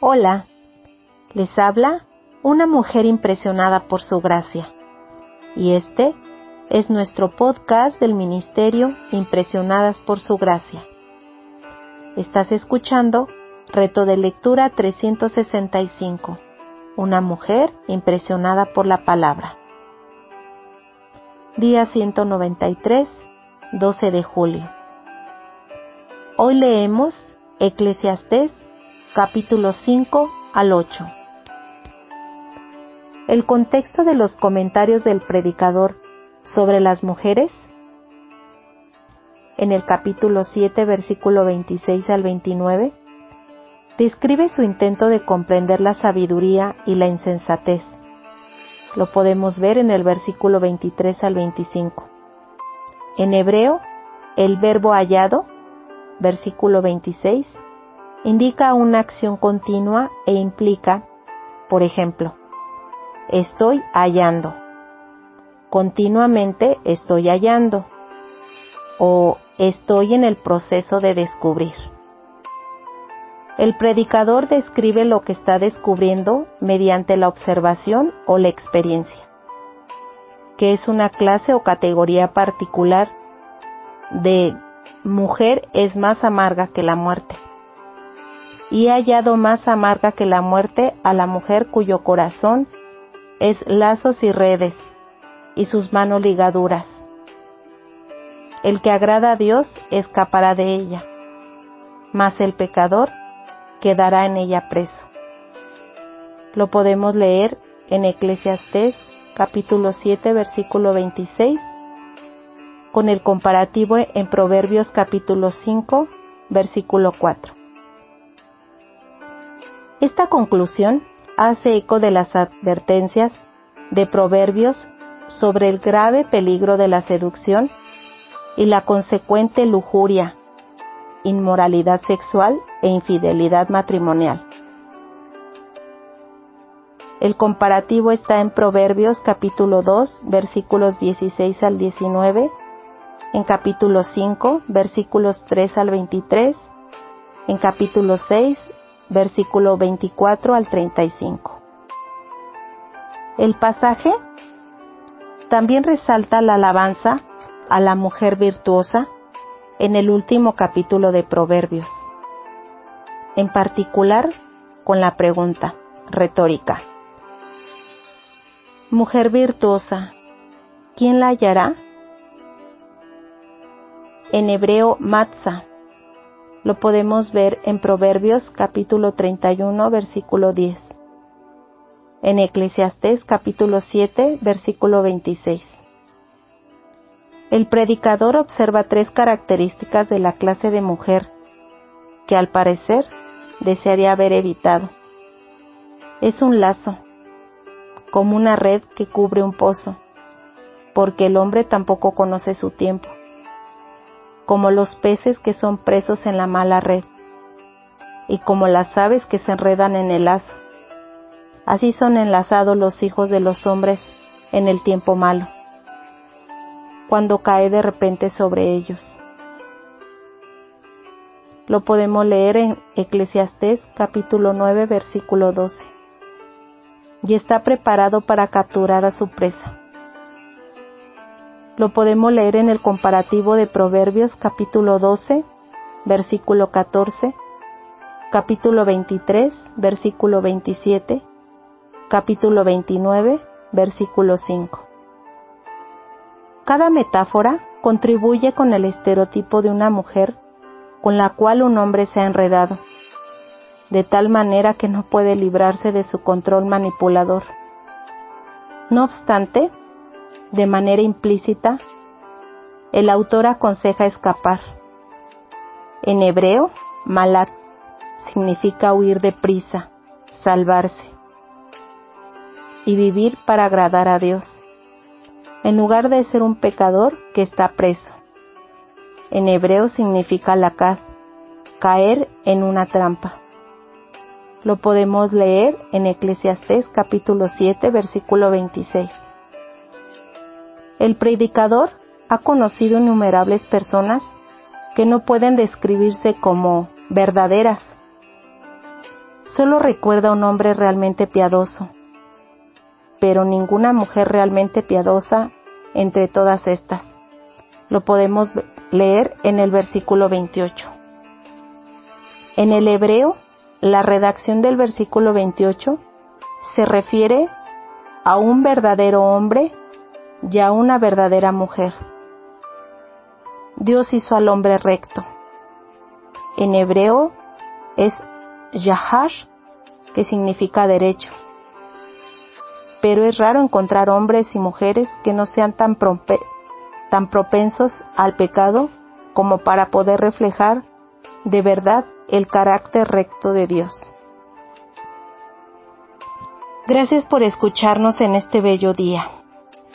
Hola, les habla una mujer impresionada por su gracia. Y este es nuestro podcast del Ministerio Impresionadas por su gracia. Estás escuchando Reto de Lectura 365. Una mujer impresionada por la palabra. Día 193, 12 de julio. Hoy leemos Eclesiastés capítulo 5 al 8. El contexto de los comentarios del predicador sobre las mujeres en el capítulo 7 versículo 26 al 29 describe su intento de comprender la sabiduría y la insensatez. Lo podemos ver en el versículo 23 al 25. En hebreo, el verbo hallado, versículo 26, indica una acción continua e implica, por ejemplo, estoy hallando, continuamente estoy hallando. O estoy en el proceso de descubrir. El predicador describe lo que está descubriendo mediante la observación o la experiencia, que es una clase o categoría particular de mujer es más amarga que la muerte y ha hallado más amarga que la muerte a la mujer cuyo corazón es lazos y redes, y sus manos ligaduras. El que agrada a Dios escapará de ella, mas el pecador quedará en ella preso. Lo podemos leer en Eclesiastés capítulo 7 versículo 26 con el comparativo en Proverbios capítulo 5 versículo 4. Esta conclusión hace eco de las advertencias de Proverbios sobre el grave peligro de la seducción y la consecuente lujuria, inmoralidad sexual e infidelidad matrimonial. El comparativo está en Proverbios capítulo 2 versículos 16 al 19, en capítulo 5 versículos 3 al 23, en capítulo 6 versículo 24 al 35. El pasaje también resalta la alabanza a la mujer virtuosa en el último capítulo de Proverbios, en particular con la pregunta retórica. Mujer virtuosa, ¿quién la hallará? En hebreo, matza, lo podemos ver en Proverbios capítulo 31 versículo 10. En Eclesiastés capítulo 7 versículo 26. El predicador observa tres características de la clase de mujer que al parecer desearía haber evitado. Es un lazo, como una red que cubre un pozo, porque el hombre tampoco conoce su tiempo como los peces que son presos en la mala red, y como las aves que se enredan en el lazo. Así son enlazados los hijos de los hombres en el tiempo malo, cuando cae de repente sobre ellos. Lo podemos leer en Eclesiastés capítulo 9 versículo 12. Y está preparado para capturar a su presa lo podemos leer en el comparativo de Proverbios capítulo 12, versículo 14, capítulo 23, versículo 27, capítulo 29, versículo 5. Cada metáfora contribuye con el estereotipo de una mujer con la cual un hombre se ha enredado, de tal manera que no puede librarse de su control manipulador. No obstante, de manera implícita, el autor aconseja escapar. En hebreo, malat significa huir de prisa, salvarse y vivir para agradar a Dios, en lugar de ser un pecador que está preso. En hebreo significa lakad, caer en una trampa. Lo podemos leer en Eclesiastés capítulo 7 versículo 26. El predicador ha conocido innumerables personas que no pueden describirse como verdaderas. Solo recuerda un hombre realmente piadoso, pero ninguna mujer realmente piadosa entre todas estas. Lo podemos leer en el versículo 28. En el hebreo, la redacción del versículo 28 se refiere a un verdadero hombre y a una verdadera mujer. Dios hizo al hombre recto. En hebreo es Yahash, que significa derecho. Pero es raro encontrar hombres y mujeres que no sean tan, tan propensos al pecado como para poder reflejar de verdad el carácter recto de Dios. Gracias por escucharnos en este bello día.